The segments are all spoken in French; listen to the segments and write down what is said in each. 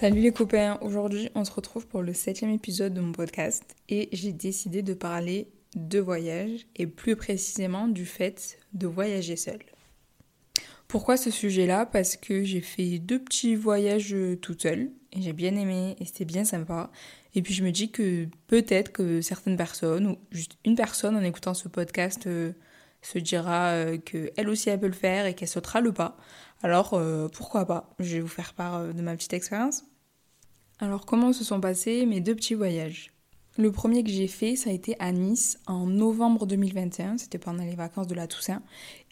Salut les copains, aujourd'hui on se retrouve pour le septième épisode de mon podcast et j'ai décidé de parler de voyage et plus précisément du fait de voyager seul. Pourquoi ce sujet-là? Parce que j'ai fait deux petits voyages toute seule et j'ai bien aimé et c'était bien sympa. Et puis je me dis que peut-être que certaines personnes ou juste une personne en écoutant ce podcast euh, se dira euh, que elle aussi elle peut le faire et qu'elle sautera le pas. Alors euh, pourquoi pas? Je vais vous faire part euh, de ma petite expérience. Alors comment se sont passés mes deux petits voyages? Le premier que j'ai fait, ça a été à Nice en novembre 2021, c'était pendant les vacances de la Toussaint.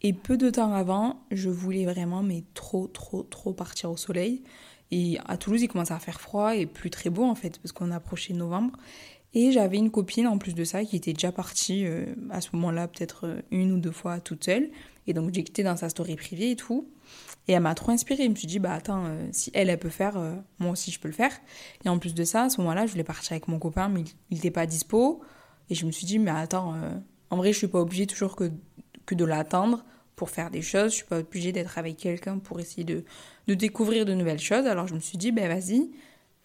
Et peu de temps avant, je voulais vraiment mais trop trop trop partir au soleil. Et à Toulouse, il commençait à faire froid et plus très beau en fait, parce qu'on approchait novembre. Et j'avais une copine en plus de ça qui était déjà partie euh, à ce moment-là, peut-être euh, une ou deux fois toute seule. Et donc j'ai quitté dans sa story privée et tout. Et elle m'a trop inspirée. Je me suis dit, bah attends, euh, si elle, elle peut faire, moi aussi je peux le faire. Et en plus de ça, à ce moment-là, je voulais partir avec mon copain, mais il n'était pas dispo. Et je me suis dit, mais attends, en vrai, je suis pas obligée toujours que, que de l'attendre pour faire des choses. Je suis pas obligée d'être avec quelqu'un pour essayer de, de découvrir de nouvelles choses. Alors je me suis dit, ben vas-y,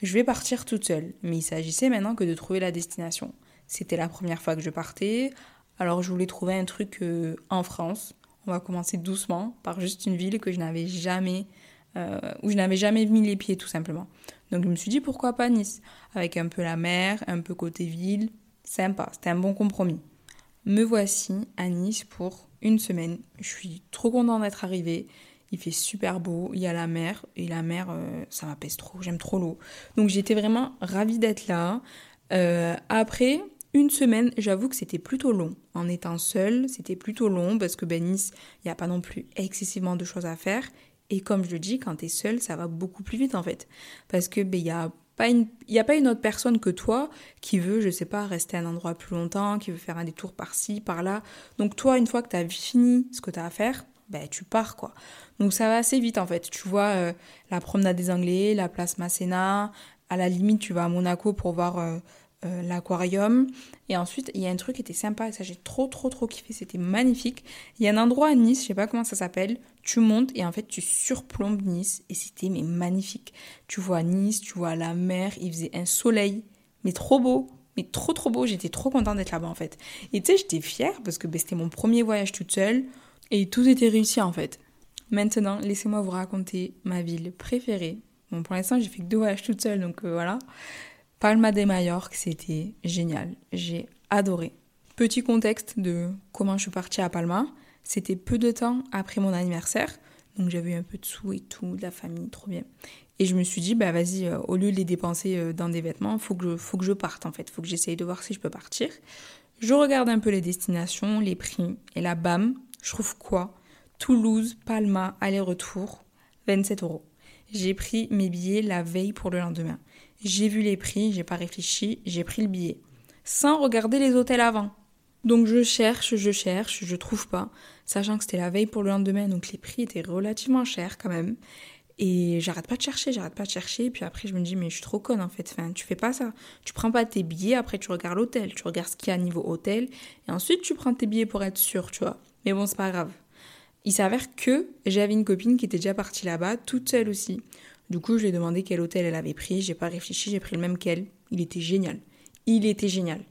je vais partir toute seule. Mais il s'agissait maintenant que de trouver la destination. C'était la première fois que je partais, alors je voulais trouver un truc euh, en France. On va commencer doucement par juste une ville que je n'avais jamais, euh, où je n'avais jamais mis les pieds tout simplement. Donc je me suis dit pourquoi pas Nice, avec un peu la mer, un peu côté ville, sympa. C'était un bon compromis. Me voici à Nice pour une semaine. Je suis trop contente d'être arrivée. Il fait super beau, il y a la mer, et la mer, euh, ça m'apaise trop, j'aime trop l'eau. Donc j'étais vraiment ravie d'être là. Euh, après, une semaine, j'avoue que c'était plutôt long. En étant seule, c'était plutôt long parce que ben, Nice, il n'y a pas non plus excessivement de choses à faire. Et comme je le dis, quand tu es seule, ça va beaucoup plus vite en fait. Parce que ben, il n'y a pas une, il a pas une autre personne que toi qui veut, je sais pas, rester à un endroit plus longtemps, qui veut faire un détour par-ci, par-là. Donc toi, une fois que tu as fini ce que tu as à faire, ben, tu pars quoi. Donc ça va assez vite en fait. Tu vois euh, la promenade des Anglais, la place Masséna, à la limite tu vas à Monaco pour voir euh, euh, l'aquarium. Et ensuite il y a un truc qui était sympa et ça j'ai trop trop trop kiffé, c'était magnifique. Il y a un endroit à Nice, je sais pas comment ça s'appelle, tu montes et en fait tu surplombes Nice et c'était mais magnifique. Tu vois Nice, tu vois la mer, il faisait un soleil, mais trop beau mais trop trop beau, j'étais trop contente d'être là-bas en fait. Et tu sais, j'étais fière parce que ben, c'était mon premier voyage toute seule. Et tout était réussi en fait. Maintenant, laissez-moi vous raconter ma ville préférée. Bon, pour l'instant, j'ai fait que deux voyages toute seule, donc euh, voilà. Palma de Mallorca, c'était génial. J'ai adoré. Petit contexte de comment je suis partie à Palma. C'était peu de temps après mon anniversaire. Donc j'avais un peu de sous et tout, de la famille, trop bien. Et je me suis dit, bah vas-y, euh, au lieu de les dépenser euh, dans des vêtements, faut que je, faut que je parte en fait. Faut que j'essaye de voir si je peux partir. Je regarde un peu les destinations, les prix, et là, bam, je trouve quoi? Toulouse, Palma, aller-retour, 27 euros. J'ai pris mes billets la veille pour le lendemain. J'ai vu les prix, j'ai pas réfléchi, j'ai pris le billet. Sans regarder les hôtels avant. Donc je cherche, je cherche, je trouve pas. Sachant que c'était la veille pour le lendemain, donc les prix étaient relativement chers quand même. Et j'arrête pas de chercher, j'arrête pas de chercher. Puis après, je me dis, mais je suis trop conne en fait. Enfin, tu fais pas ça. Tu prends pas tes billets, après tu regardes l'hôtel. Tu regardes ce qu'il y a niveau hôtel. Et ensuite, tu prends tes billets pour être sûr, tu vois. Mais bon, c'est pas grave. Il s'avère que j'avais une copine qui était déjà partie là-bas, toute seule aussi. Du coup, je lui ai demandé quel hôtel elle avait pris. J'ai pas réfléchi, j'ai pris le même qu'elle. Il était génial. Il était génial.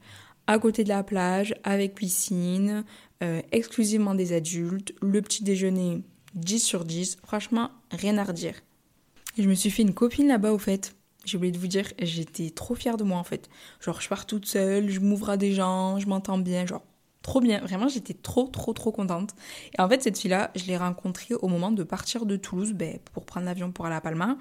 À côté de la plage, avec piscine, euh, exclusivement des adultes, le petit déjeuner 10 sur 10. Franchement, rien à redire. Je me suis fait une copine là-bas au fait. J'ai oublié de vous dire, j'étais trop fière de moi en fait. Genre, je pars toute seule, je m'ouvre à des gens, je m'entends bien, genre Trop bien, vraiment j'étais trop trop trop contente. Et en fait cette fille-là, je l'ai rencontrée au moment de partir de Toulouse ben, pour prendre l'avion pour aller à Palma.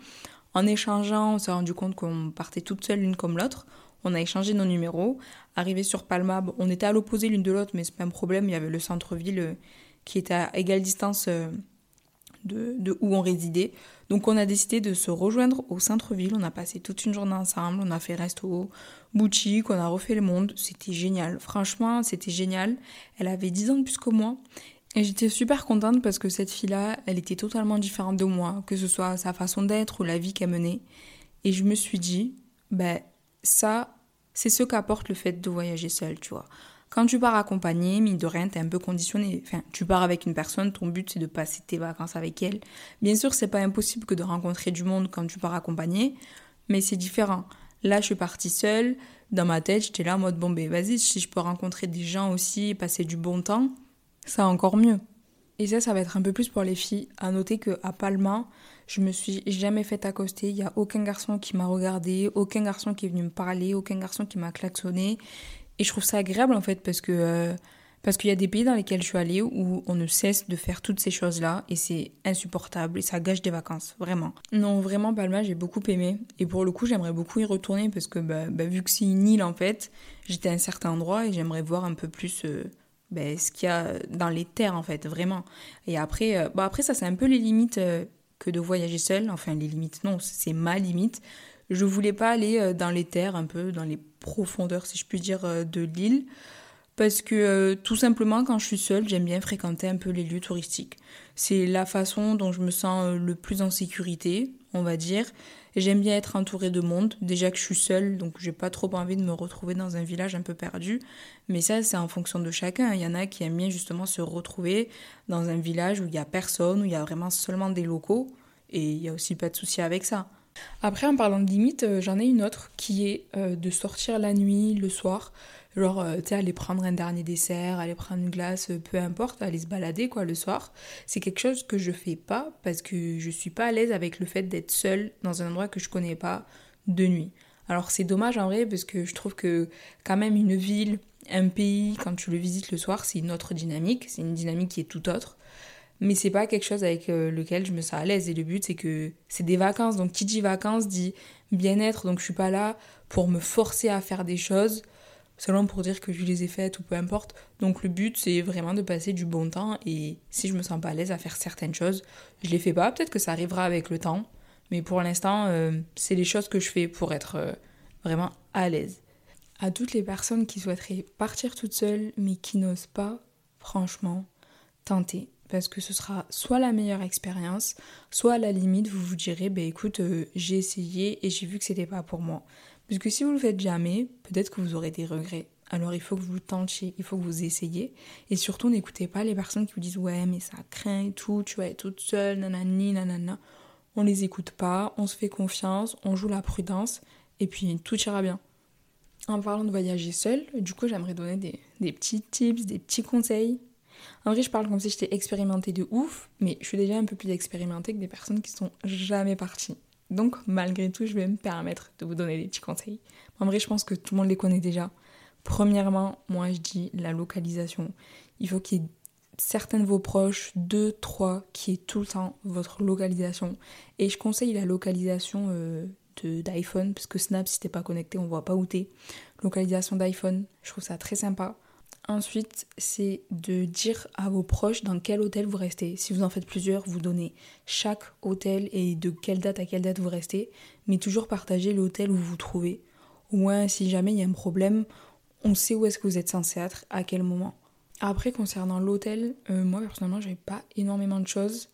En échangeant, on s'est rendu compte qu'on partait toutes seules l'une comme l'autre. On a échangé nos numéros. Arrivé sur Palma, on était à l'opposé l'une de l'autre, mais c'est pas un problème. Il y avait le centre-ville euh, qui était à égale distance de, où on résidait. Donc on a décidé de se rejoindre au centre-ville. On a passé toute une journée ensemble. On a fait resto, boutique, on a refait le monde. C'était génial. Franchement, c'était génial. Elle avait 10 ans de plus que moi. Et j'étais super contente parce que cette fille-là, elle était totalement différente de moi, que ce soit sa façon d'être ou la vie qu'elle menait. Et je me suis dit, ben ça, c'est ce qu'apporte le fait de voyager seule, tu vois. Quand tu pars accompagné, mine de rien, t'es un peu conditionné. Enfin, tu pars avec une personne, ton but c'est de passer tes vacances avec elle. Bien sûr, c'est pas impossible que de rencontrer du monde quand tu pars accompagné, mais c'est différent. Là, je suis partie seule. Dans ma tête, j'étais là en mode bon, ben vas-y, si je peux rencontrer des gens aussi, passer du bon temps, ça encore mieux. Et ça, ça va être un peu plus pour les filles. À noter que à Palma, je me suis jamais fait accoster. Il y a aucun garçon qui m'a regardé, aucun garçon qui est venu me parler, aucun garçon qui m'a klaxonné. Et je trouve ça agréable en fait parce que euh, parce qu'il y a des pays dans lesquels je suis allée où on ne cesse de faire toutes ces choses-là et c'est insupportable et ça gâche des vacances, vraiment. Non, vraiment, Palma, j'ai beaucoup aimé. Et pour le coup, j'aimerais beaucoup y retourner parce que bah, bah, vu que c'est une île en fait, j'étais à un certain endroit et j'aimerais voir un peu plus euh, bah, ce qu'il y a dans les terres en fait, vraiment. Et après, bah, après ça, c'est un peu les limites que de voyager seul. Enfin, les limites, non, c'est ma limite. Je voulais pas aller dans les terres, un peu dans les profondeurs, si je puis dire, de l'île parce que euh, tout simplement quand je suis seule, j'aime bien fréquenter un peu les lieux touristiques. C'est la façon dont je me sens euh, le plus en sécurité, on va dire. J'aime bien être entourée de monde. Déjà que je suis seule, donc j'ai pas trop envie de me retrouver dans un village un peu perdu. Mais ça, c'est en fonction de chacun. Il y en a qui aiment bien justement se retrouver dans un village où il y a personne, où il y a vraiment seulement des locaux. Et il y a aussi pas de souci avec ça. Après, en parlant de limites, euh, j'en ai une autre qui est de sortir la nuit, le soir. Genre, euh, tu sais, aller prendre un dernier dessert, aller prendre une glace, euh, peu importe, aller se balader, quoi, le soir. C'est quelque chose que je fais pas parce que je suis pas à l'aise avec le fait d'être seule dans un endroit que je connais pas de nuit. Alors, c'est dommage en vrai parce que je trouve que, quand même, une ville, un pays, quand tu le visites le soir, c'est une autre dynamique. C'est une dynamique qui est tout autre mais c'est pas quelque chose avec euh, lequel je me sens à l'aise et le but c'est que c'est des vacances donc qui dit vacances dit bien-être donc je suis pas là pour me forcer à faire des choses seulement pour dire que je les ai faites ou peu importe. Donc le but c'est vraiment de passer du bon temps et si je me sens pas à l'aise à faire certaines choses, je les fais pas. Peut-être que ça arrivera avec le temps, mais pour l'instant euh, c'est les choses que je fais pour être euh, vraiment à l'aise. À toutes les personnes qui souhaiteraient partir toutes seules mais qui n'osent pas, franchement, tenter parce que ce sera soit la meilleure expérience, soit à la limite vous vous direz bah écoute euh, j'ai essayé et j'ai vu que c'était pas pour moi. Parce que si vous le faites jamais, peut-être que vous aurez des regrets. Alors il faut que vous tentiez, il faut que vous essayiez. Et surtout, n'écoutez pas les personnes qui vous disent ouais, mais ça craint et tout, tu vas être toute seule, nanani, nanana. On les écoute pas, on se fait confiance, on joue la prudence, et puis tout ira bien. En parlant de voyager seul, du coup, j'aimerais donner des, des petits tips, des petits conseils. En vrai, je parle comme si j'étais expérimentée de ouf, mais je suis déjà un peu plus expérimentée que des personnes qui sont jamais parties. Donc, malgré tout, je vais me permettre de vous donner des petits conseils. En vrai, je pense que tout le monde les connaît déjà. Premièrement, moi, je dis la localisation. Il faut qu'il y ait certains de vos proches, deux, trois, qui aient tout le temps votre localisation. Et je conseille la localisation euh, d'iPhone, parce que Snap, si t'es pas connecté, on voit pas où t'es. Localisation d'iPhone, je trouve ça très sympa. Ensuite, c'est de dire à vos proches dans quel hôtel vous restez. Si vous en faites plusieurs, vous donnez chaque hôtel et de quelle date à quelle date vous restez, mais toujours partager l'hôtel où vous vous trouvez. Au moins, si jamais il y a un problème, on sait où est-ce que vous êtes censé être, à quel moment. Après, concernant l'hôtel, euh, moi personnellement, j'avais pas énormément de choses,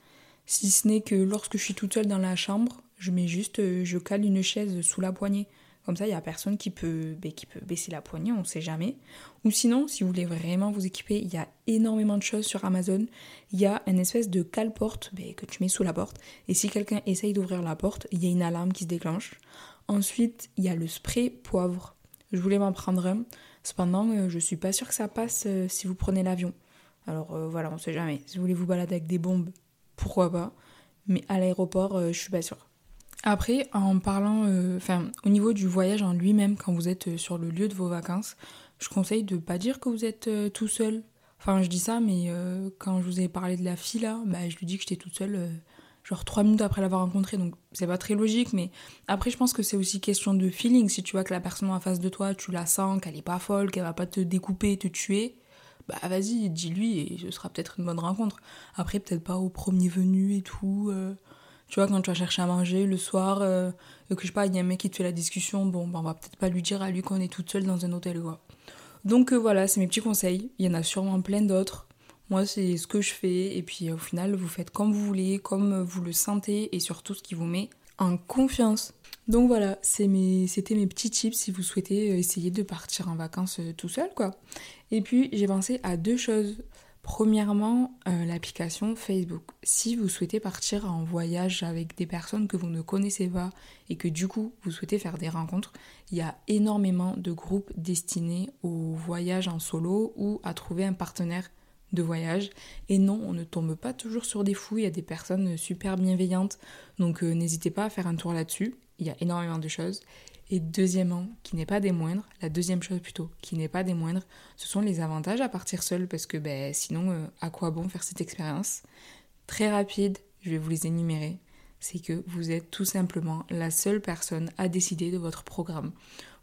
si ce n'est que lorsque je suis toute seule dans la chambre, je mets juste, euh, je cale une chaise sous la poignée. Comme ça, il n'y a personne qui peut, ben, qui peut baisser la poignée, on ne sait jamais. Ou sinon, si vous voulez vraiment vous équiper, il y a énormément de choses sur Amazon. Il y a une espèce de cale-porte ben, que tu mets sous la porte. Et si quelqu'un essaye d'ouvrir la porte, il y a une alarme qui se déclenche. Ensuite, il y a le spray poivre. Je voulais m'en prendre un. Cependant, euh, je suis pas sûre que ça passe euh, si vous prenez l'avion. Alors euh, voilà, on ne sait jamais. Si vous voulez vous balader avec des bombes, pourquoi pas. Mais à l'aéroport, je suis pas sûre. Après, en parlant, euh, enfin, au niveau du voyage en lui-même, quand vous êtes euh, sur le lieu de vos vacances, je conseille de pas dire que vous êtes euh, tout seul. Enfin, je dis ça, mais quand je vous ai parlé de la fille là, bah, je lui dis que j'étais toute seule, genre trois minutes après l'avoir rencontrée, donc c'est pas très logique, mais après, je pense que c'est aussi question de feeling. Si tu vois que la personne en face de toi, tu la sens, qu'elle est pas folle, qu'elle va pas te découper, te tuer, bah vas-y, dis-lui et ce sera peut-être une bonne rencontre. Après, peut-être pas au premier venu et tout. Tu vois, quand tu vas chercher à manger le soir, euh, et que je sais pas, il y a un mec qui te fait la discussion, bon, bah, on va peut-être pas lui dire à lui qu'on est toute seule dans un hôtel, quoi. Donc euh, voilà, c'est mes petits conseils. Il y en a sûrement plein d'autres. Moi, c'est ce que je fais. Et puis au final, vous faites comme vous voulez, comme vous le sentez, et surtout ce qui vous met en confiance. Donc voilà, c'était mes, mes petits tips si vous souhaitez essayer de partir en vacances euh, tout seul, quoi. Et puis j'ai pensé à deux choses Premièrement, euh, l'application Facebook. Si vous souhaitez partir en voyage avec des personnes que vous ne connaissez pas et que du coup vous souhaitez faire des rencontres, il y a énormément de groupes destinés au voyage en solo ou à trouver un partenaire de voyage. Et non, on ne tombe pas toujours sur des fous, il y a des personnes super bienveillantes, donc euh, n'hésitez pas à faire un tour là-dessus, il y a énormément de choses. Et deuxièmement, qui n'est pas des moindres, la deuxième chose plutôt, qui n'est pas des moindres, ce sont les avantages à partir seul, parce que ben, sinon, euh, à quoi bon faire cette expérience? Très rapide, je vais vous les énumérer. C'est que vous êtes tout simplement la seule personne à décider de votre programme.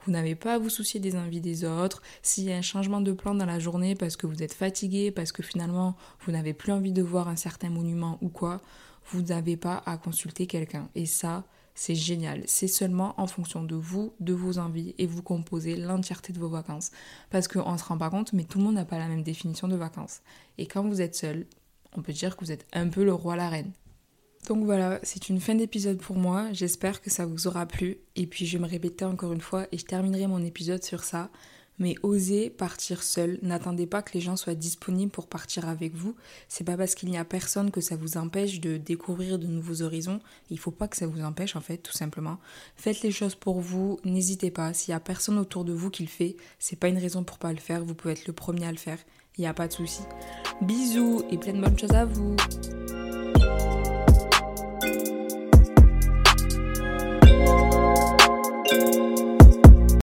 Vous n'avez pas à vous soucier des envies des autres. S'il y a un changement de plan dans la journée parce que vous êtes fatigué, parce que finalement vous n'avez plus envie de voir un certain monument ou quoi, vous n'avez pas à consulter quelqu'un. Et ça, c'est génial. C'est seulement en fonction de vous, de vos envies, et vous composez l'entièreté de vos vacances. Parce qu'on ne se rend pas compte, mais tout le monde n'a pas la même définition de vacances. Et quand vous êtes seul, on peut dire que vous êtes un peu le roi, la reine. Donc voilà, c'est une fin d'épisode pour moi. J'espère que ça vous aura plu. Et puis je vais me répéter encore une fois et je terminerai mon épisode sur ça mais osez partir seul. N'attendez pas que les gens soient disponibles pour partir avec vous. C'est pas parce qu'il n'y a personne que ça vous empêche de découvrir de nouveaux horizons. Il faut pas que ça vous empêche en fait, tout simplement. Faites les choses pour vous, n'hésitez pas. S'il y a personne autour de vous qui le fait, c'est pas une raison pour pas le faire. Vous pouvez être le premier à le faire. Il n'y a pas de souci. Bisous et plein de bonnes choses à vous.